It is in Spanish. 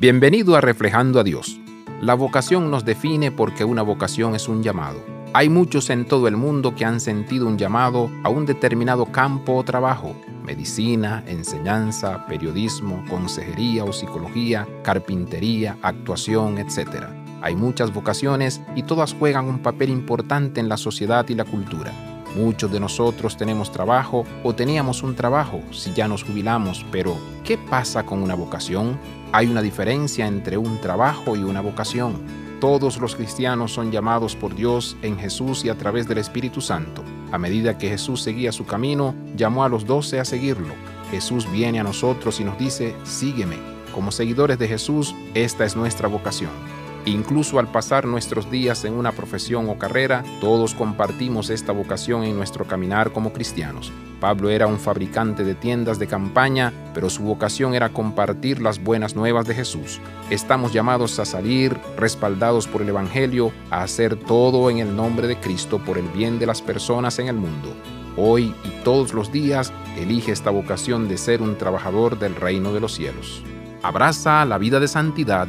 Bienvenido a Reflejando a Dios. La vocación nos define porque una vocación es un llamado. Hay muchos en todo el mundo que han sentido un llamado a un determinado campo o trabajo, medicina, enseñanza, periodismo, consejería o psicología, carpintería, actuación, etc. Hay muchas vocaciones y todas juegan un papel importante en la sociedad y la cultura. Muchos de nosotros tenemos trabajo o teníamos un trabajo si ya nos jubilamos, pero ¿qué pasa con una vocación? Hay una diferencia entre un trabajo y una vocación. Todos los cristianos son llamados por Dios en Jesús y a través del Espíritu Santo. A medida que Jesús seguía su camino, llamó a los doce a seguirlo. Jesús viene a nosotros y nos dice, sígueme. Como seguidores de Jesús, esta es nuestra vocación. Incluso al pasar nuestros días en una profesión o carrera, todos compartimos esta vocación en nuestro caminar como cristianos. Pablo era un fabricante de tiendas de campaña, pero su vocación era compartir las buenas nuevas de Jesús. Estamos llamados a salir, respaldados por el Evangelio, a hacer todo en el nombre de Cristo por el bien de las personas en el mundo. Hoy y todos los días, elige esta vocación de ser un trabajador del reino de los cielos. Abraza la vida de santidad